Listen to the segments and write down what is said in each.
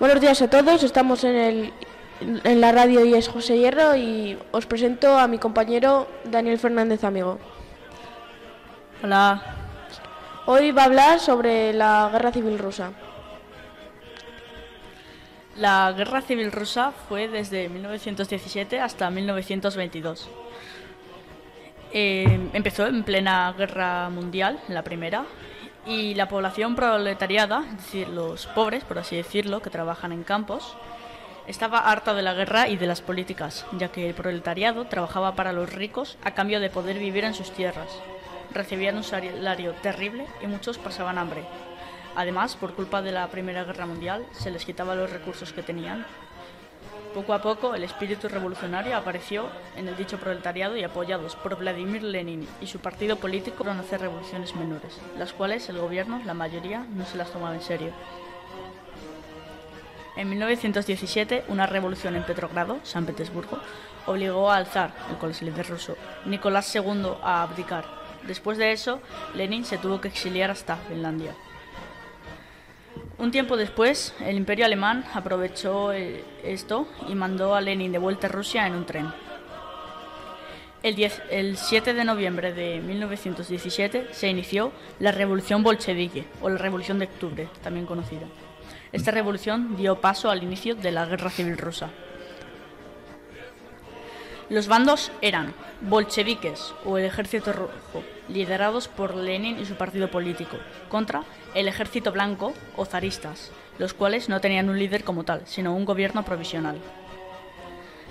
Buenos días a todos, estamos en, el, en la radio y es José Hierro y os presento a mi compañero Daniel Fernández Amigo. Hola. Hoy va a hablar sobre la guerra civil rusa. La guerra civil rusa fue desde 1917 hasta 1922. Eh, empezó en plena guerra mundial, la primera, y la población proletariada, es decir, los pobres, por así decirlo, que trabajan en campos, estaba harta de la guerra y de las políticas, ya que el proletariado trabajaba para los ricos a cambio de poder vivir en sus tierras. Recibían un salario terrible y muchos pasaban hambre. Además, por culpa de la Primera Guerra Mundial, se les quitaba los recursos que tenían poco a poco, el espíritu revolucionario apareció en el dicho proletariado y apoyados por Vladimir Lenin y su partido político fueron hacer revoluciones menores, las cuales el gobierno, la mayoría, no se las tomaba en serio. En 1917, una revolución en Petrogrado, San Petersburgo, obligó al zar, el líder ruso, Nicolás II, a abdicar. Después de eso, Lenin se tuvo que exiliar hasta Finlandia. Un tiempo después, el imperio alemán aprovechó eh, esto y mandó a Lenin de vuelta a Rusia en un tren. El, el 7 de noviembre de 1917 se inició la Revolución Bolchevique, o la Revolución de Octubre, también conocida. Esta revolución dio paso al inicio de la Guerra Civil Rusa. Los bandos eran bolcheviques o el Ejército Rojo, liderados por Lenin y su partido político, contra el Ejército Blanco o zaristas, los cuales no tenían un líder como tal, sino un gobierno provisional.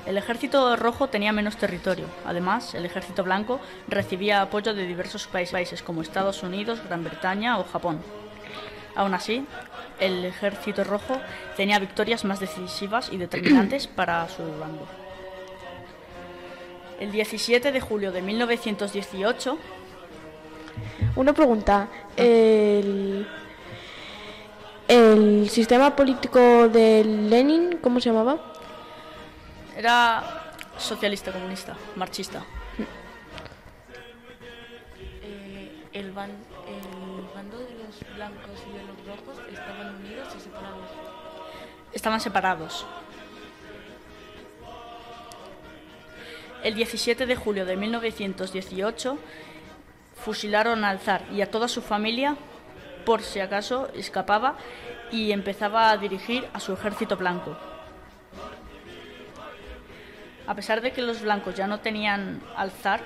El Ejército Rojo tenía menos territorio. Además, el Ejército Blanco recibía apoyo de diversos países como Estados Unidos, Gran Bretaña o Japón. Aún así, el Ejército Rojo tenía victorias más decisivas y determinantes para su bando. El 17 de julio de 1918, una pregunta. El, el sistema político de Lenin, ¿cómo se llamaba? Era socialista, comunista, marxista. Eh, el, ban, el bando de los blancos y de los rojos estaban unidos o separados. Estaban separados. El 17 de julio de 1918 fusilaron al zar y a toda su familia por si acaso escapaba y empezaba a dirigir a su ejército blanco. A pesar de que los blancos ya no tenían al zar,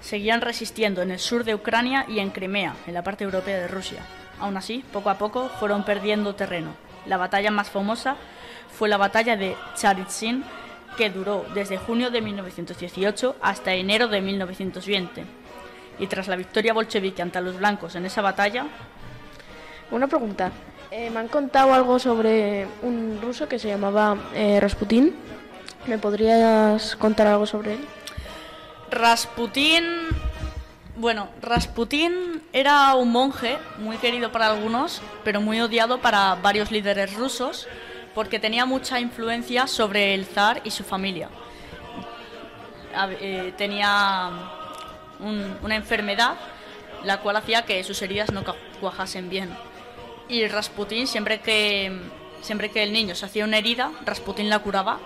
seguían resistiendo en el sur de Ucrania y en Crimea, en la parte europea de Rusia. Aún así, poco a poco fueron perdiendo terreno. La batalla más famosa fue la batalla de Charitsin, que duró desde junio de 1918 hasta enero de 1920 y tras la victoria bolchevique ante los blancos en esa batalla... Una pregunta. Eh, me han contado algo sobre un ruso que se llamaba eh, Rasputín. ¿Me podrías contar algo sobre él? Rasputín... Bueno, Rasputín era un monje muy querido para algunos, pero muy odiado para varios líderes rusos, porque tenía mucha influencia sobre el zar y su familia. Eh, tenía una enfermedad la cual hacía que sus heridas no cuajasen bien. Y Rasputín, siempre que, siempre que el niño se hacía una herida, Rasputín la curaba,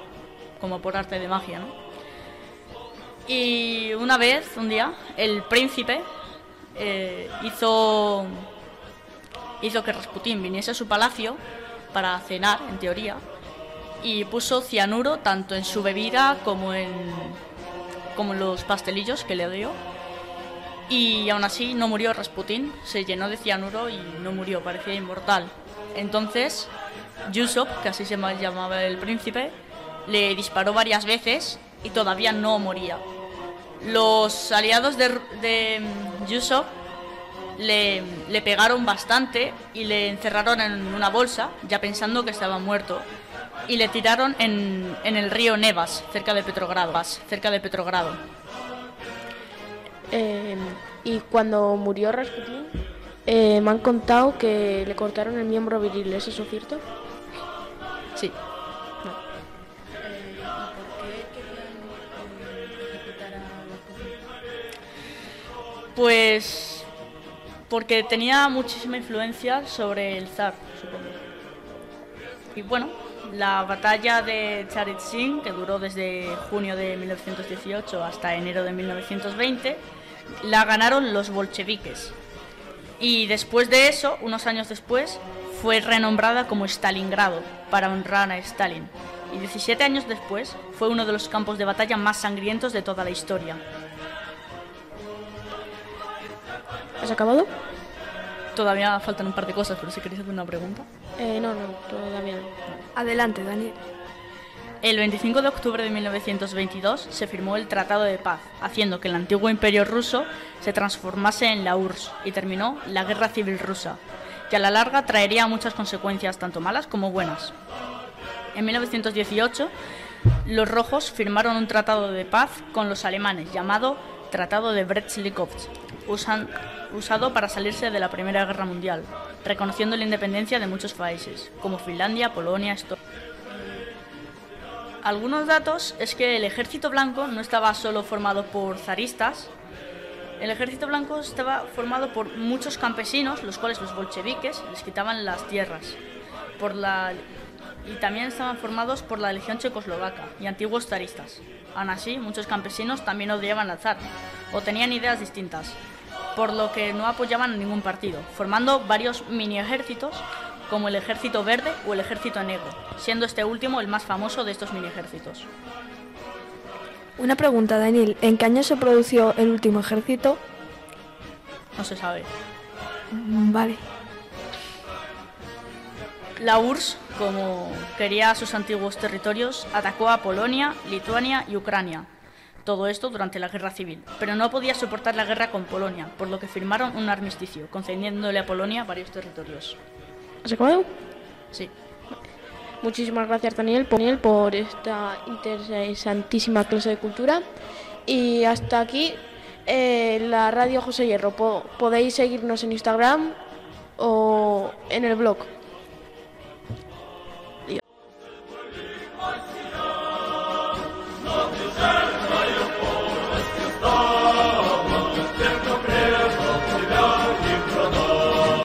como por arte de magia. Y una vez, un día, el príncipe eh, hizo, hizo que Rasputín viniese a su palacio para cenar, en teoría, y puso cianuro tanto en su bebida como en, como los pastelillos que le dio y aún así no murió Rasputín, se llenó de cianuro y no murió, parecía inmortal. Entonces, Yusuf, que así se llamaba el príncipe, le disparó varias veces y todavía no moría. Los aliados de, de le, le, pegaron bastante y le encerraron en una bolsa, ya pensando que estaba muerto. Y le tiraron en, en el río Nevas, cerca de Petrogrado. Cerca de Petrogrado. Eh, y cuando murió Rasputin, eh, me han contado que le cortaron el miembro viril. ¿Es eso cierto? Sí. Pues porque tenía muchísima influencia sobre el zar, supongo. Y bueno, la batalla de Charit Singh, que duró desde junio de 1918 hasta enero de 1920, la ganaron los bolcheviques. Y después de eso, unos años después, fue renombrada como Stalingrado para honrar a Stalin. Y 17 años después, fue uno de los campos de batalla más sangrientos de toda la historia. ¿Has acabado? Todavía faltan un par de cosas, pero si queréis hacer una pregunta. Eh, no, no, todavía no. Adelante, Daniel. El 25 de octubre de 1922 se firmó el Tratado de Paz, haciendo que el antiguo imperio ruso se transformase en la URSS y terminó la Guerra Civil Rusa, que a la larga traería muchas consecuencias tanto malas como buenas. En 1918, los rojos firmaron un tratado de paz con los alemanes llamado Tratado de Brest-Litovsk, usado para salirse de la Primera Guerra Mundial, reconociendo la independencia de muchos países, como Finlandia, Polonia, Estonia. Algunos datos es que el ejército blanco no estaba solo formado por zaristas, el ejército blanco estaba formado por muchos campesinos, los cuales los bolcheviques les quitaban las tierras, por la, y también estaban formados por la legión checoslovaca y antiguos zaristas. Aún así, muchos campesinos también odiaban al zar o tenían ideas distintas, por lo que no apoyaban a ningún partido, formando varios mini ejércitos como el Ejército Verde o el Ejército Negro, siendo este último el más famoso de estos mini ejércitos. Una pregunta, Daniel. ¿En qué año se produjo el último ejército? No se sabe. Mm, Vale. La URSS, como quería sus antiguos territorios, atacó a Polonia, Lituania y Ucrania. Todo esto durante la guerra civil, pero no podía soportar la guerra con Polonia, por lo que firmaron un armisticio, concediéndole a Polonia varios territorios. ¿Has acabado? Sí. Muchísimas gracias, Daniel, por, esta interesantísima clase de cultura. Y hasta aquí eh, la radio José Hierro. Po- podéis seguirnos en Instagram o en el blog